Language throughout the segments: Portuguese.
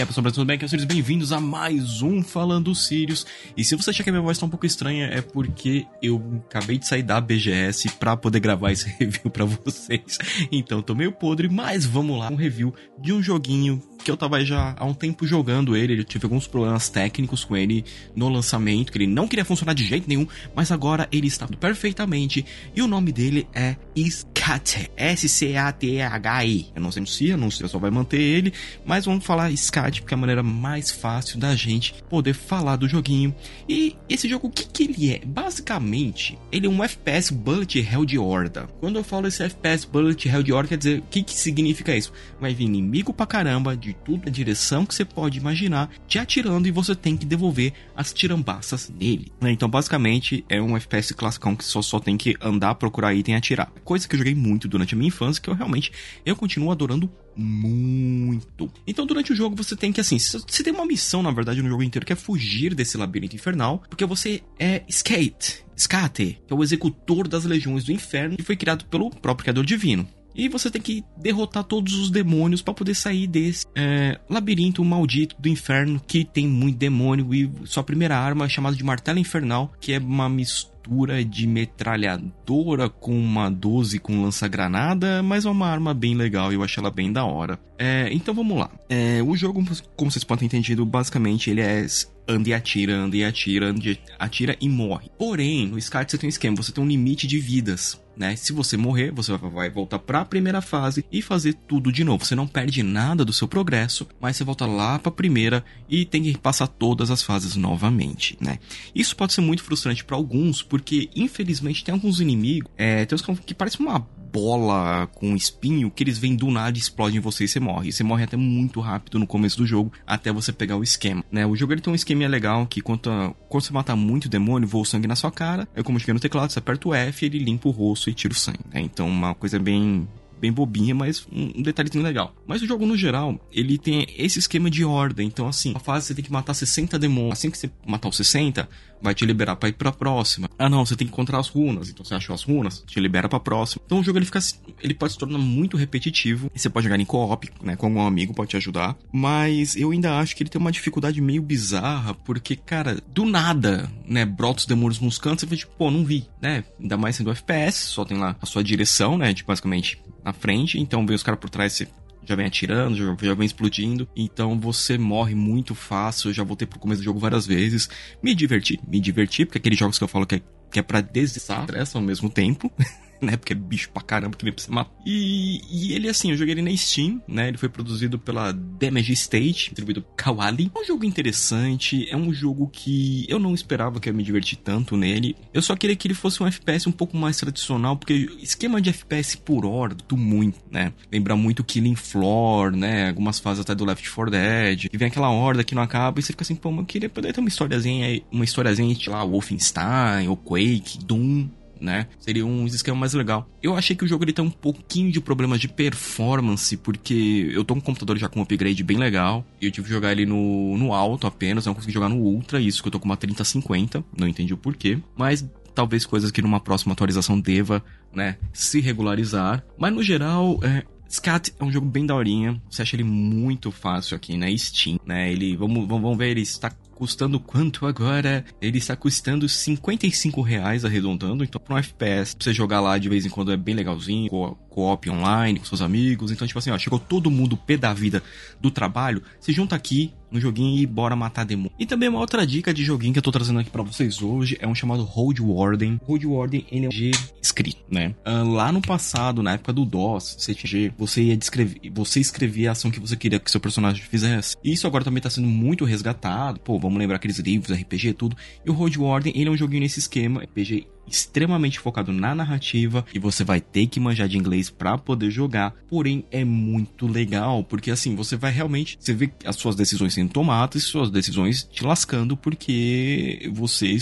aí, pessoal, tudo bem? Aqui é Sirius, bem-vindos a mais um Falando Sirius. E se você achar que a minha voz tá um pouco estranha, é porque eu acabei de sair da BGS pra poder gravar esse review pra vocês. Então, tô meio podre, mas vamos lá, um review de um joguinho que eu tava já há um tempo jogando ele, eu tive alguns problemas técnicos com ele no lançamento, que ele não queria funcionar de jeito nenhum, mas agora ele está perfeitamente, e o nome dele é SCAT, S-C-A-T-H-I. Eu não sei se não só vai manter ele, mas vamos falar SCAT, porque é a maneira mais fácil da gente poder falar do joguinho. E esse jogo, o que que ele é? Basicamente, ele é um FPS Bullet Hell de Horda. Quando eu falo esse FPS Bullet Hell de Horda, quer dizer, o que que significa isso? Vai vir inimigo pra caramba, de tudo a direção que você pode imaginar, te atirando e você tem que devolver as tirambaças nele. Né? Então, basicamente, é um FPS classicão que só, só tem que andar, procurar item e atirar. Coisa que eu joguei muito durante a minha infância, que eu realmente eu continuo adorando muito. Então, durante o jogo, você tem que, assim, você tem uma missão, na verdade, no jogo inteiro, que é fugir desse labirinto infernal, porque você é Skate, Skate, que é o executor das legiões do inferno, e foi criado pelo próprio Criador Divino. E você tem que derrotar todos os demônios para poder sair desse é, labirinto maldito do inferno que tem muito demônio. E sua primeira arma é chamada de Martelo Infernal, que é uma mistura de metralhadora com uma 12 com lança-granada, mas é uma arma bem legal e eu achei ela bem da hora. É, então vamos lá. É, o jogo, como vocês podem ter entendido, basicamente ele é anda e atira, anda e atira, anda e atira e morre. Porém, no Skype você tem um esquema, você tem um limite de vidas. Né? Se você morrer, você vai voltar para a primeira fase e fazer tudo de novo. Você não perde nada do seu progresso, mas você volta lá para a primeira e tem que passar todas as fases novamente, né? Isso pode ser muito frustrante para alguns, porque infelizmente tem alguns inimigos, é, tem uns que parecem uma bola com espinho que eles vêm do nada explodem em você e você morre. E você morre até muito rápido no começo do jogo, até você pegar o esquema, né? O jogo ele tem um esquema legal que quando, quando você matar muito demônio, voa o sangue na sua cara. Eu como cheguei no teclado, você aperta o F, ele limpa o rosto e tira o sangue, né? Então uma coisa bem bem bobinha, mas um detalhezinho legal. Mas o jogo, no geral, ele tem esse esquema de ordem. Então, assim, a fase você tem que matar 60 demônios. Assim que você matar os 60, vai te liberar para ir pra próxima. Ah, não, você tem que encontrar as runas. Então você achou as runas, te libera pra próxima. Então o jogo ele fica ele pode se tornar muito repetitivo. Você pode jogar em co-op, né, com algum amigo pode te ajudar, mas eu ainda acho que ele tem uma dificuldade meio bizarra, porque cara, do nada, né, brota os demônios nos cantos você tipo, pô, não vi, né? Ainda mais sendo FPS, só tem lá a sua direção, né, tipo basicamente na frente, então vem os caras por trás, você já vem atirando, já, já vem explodindo. Então você morre muito fácil. Eu já voltei pro começo do jogo várias vezes. Me diverti, me diverti, porque aqueles jogos que eu falo que é, que é pra desestresse ao mesmo tempo. né? Porque é bicho pra caramba que nem pra você matar. E, e ele, assim, eu joguei ele na Steam, né? Ele foi produzido pela Damage State, distribuído Kawali. É um jogo interessante, é um jogo que eu não esperava que eu me divertir tanto nele. Eu só queria que ele fosse um FPS um pouco mais tradicional, porque esquema de FPS por hora, do muito, né? Lembra muito Killing Floor, né? Algumas fases até do Left 4 Dead. E vem aquela horda que não acaba e você fica assim, pô, eu queria poder ter uma historiazinha uma historiazinha, sei lá, Wolfenstein, ou Quake, Doom, né? Seria um esquema mais legal. Eu achei que o jogo ele tem um pouquinho de problemas de performance, porque eu tô com um computador já com um upgrade bem legal, e eu tive que jogar ele no, no alto apenas, não consegui jogar no ultra, isso que eu tô com uma 3050, não entendi o porquê, mas talvez coisas que numa próxima atualização deva, né, se regularizar. Mas no geral, é, Scat é um jogo bem daorinha, você acha ele muito fácil aqui na Steam, né? Ele, vamos, vamos ver, ele está custando quanto agora? Ele está custando 55 reais arredondando, então para um FPS, pra você jogar lá de vez em quando é bem legalzinho, co-op online com seus amigos, então tipo assim, ó, chegou todo mundo pé da vida do trabalho, se junta aqui, no joguinho e bora matar demônio. E também uma outra dica de joguinho que eu tô trazendo aqui para vocês hoje é um chamado Hold Warden. Hold Warden ele é um G escrito, né? Uh, lá no passado, na época do DOS, CTG, você ia descrever, você escrevia a ação que você queria que seu personagem fizesse. Isso agora também tá sendo muito resgatado. Pô, vamos lembrar aqueles livros, RPG tudo. E o Hold Warden, ele é um joguinho nesse esquema, RPG extremamente focado na narrativa e você vai ter que manjar de inglês para poder jogar. Porém, é muito legal, porque assim, você vai realmente, você vê as suas decisões sendo tomadas, suas decisões te lascando porque você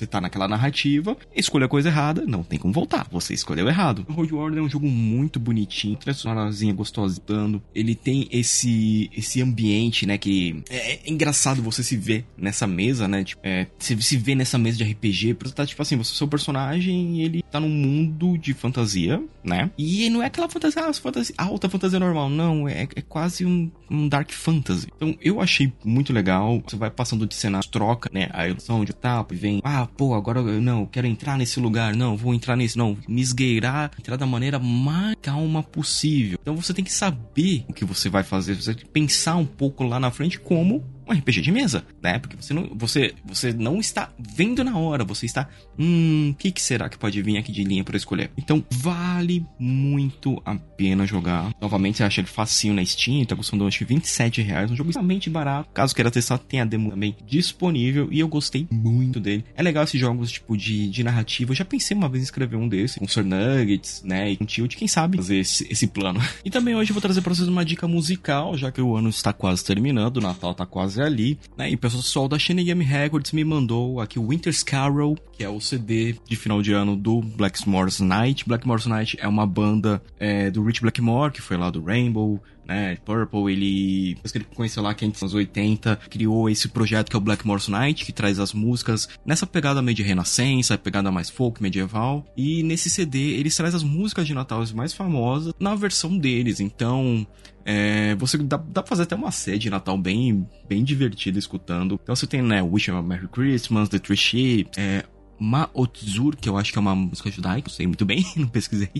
você tá naquela narrativa, escolheu a coisa errada, não tem como voltar, você escolheu errado. O Road Warrior é um jogo muito bonitinho, tradicionalzinha, gostosa, dando. Ele tem esse esse ambiente, né, que é, é, engraçado você se ver nessa mesa, né, tipo, é, você se vê nessa mesa de RPG, porque tá tipo assim, você seu personagem, ele tá num mundo de fantasia, né? E não é aquela fantasia, ah, fantasia alta fantasia normal, não, é, é quase um, um dark fantasy. Então eu achei muito legal. Você vai passando de cena, troca, né? A ilusão de etapa e vem, ah, pô, agora eu não, quero entrar nesse lugar, não, vou entrar nesse, não, me esgueirar, entrar da maneira mais calma possível. Então você tem que saber o que você vai fazer, você tem que pensar um pouco lá na frente como um RPG de mesa, né? Porque você não, você, você não está vendo na hora, você está, hum, o que, que será que pode vir aqui de linha para escolher? Então vale muito a pena jogar. Novamente, você acha ele facinho na Steam, tá custando acho que 27 reais, um jogo extremamente barato. Caso queira testar, tem a demo também disponível e eu gostei muito dele. É legal esses jogos tipo de, de narrativa. Eu já pensei uma vez em escrever um desses, com Sir Nuggets, né? E com Tilt, quem sabe fazer esse, esse plano. E também hoje eu vou trazer para vocês uma dica musical, já que o ano está quase terminando, o Natal tá quase ali, né? E o pessoal da Shinigami Records me mandou aqui o Winter's Carol, que é o CD de final de ano do Blackmore's Night. Blackmore's Night é uma banda é, do Rich Blackmore, que foi lá do Rainbow, né? Purple, ele, depois que ele conheceu lá que nos anos 80, criou esse projeto que é o Blackmore's Night, que traz as músicas nessa pegada meio de renascença, pegada mais folk, medieval. E nesse CD, eles traz as músicas de Natal mais famosas na versão deles. Então, é, você dá, dá pra fazer até uma série de Natal bem, bem divertida escutando. Então você tem, né, Wish a Merry Christmas, The Three Ships, é, Maotzur, que eu acho que é uma música judaica, não sei muito bem, não pesquisei.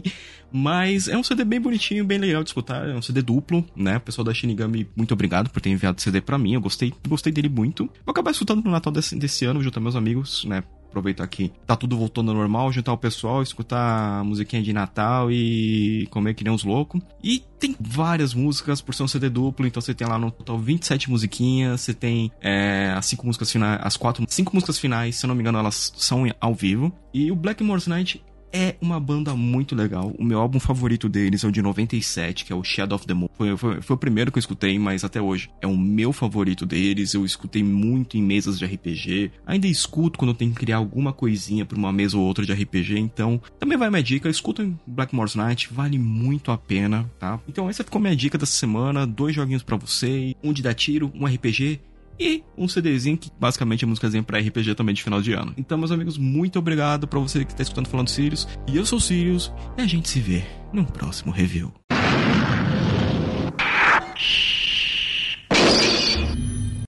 Mas é um CD bem bonitinho, bem legal de escutar. É um CD duplo, né? O pessoal da Shinigami, muito obrigado por ter enviado o CD pra mim. Eu gostei, gostei dele muito. Vou acabar escutando no Natal desse, desse ano, junto a meus amigos, né? Aproveitar que tá tudo voltando ao normal, juntar o pessoal, escutar musiquinha de Natal e comer que nem uns loucos. E tem várias músicas por ser um CD duplo, então você tem lá no total 27 musiquinhas, você tem é, as cinco músicas finais, as quatro, cinco músicas finais, se eu não me engano, elas são ao vivo. E o Blackmore's Night é uma banda muito legal. O meu álbum favorito deles é o de 97, que é o Shadow of the Moon. Foi, foi, foi, o primeiro que eu escutei, mas até hoje é o meu favorito deles. Eu escutei muito em mesas de RPG. Ainda escuto quando eu tenho que criar alguma coisinha pra uma mesa ou outra de RPG. Então, também vai minha dica. Escutem Blackmore's Night, vale muito a pena, tá? Então, essa ficou minha dica dessa semana. Dois joguinhos para você, um de dar tiro, um RPG e um CDzinho que basicamente é músicazinha pra RPG também de final de ano. Então, meus amigos, muito obrigado para você que tá escutando falando Sirius. E eu sou o Sirius e a gente se vê no próximo review.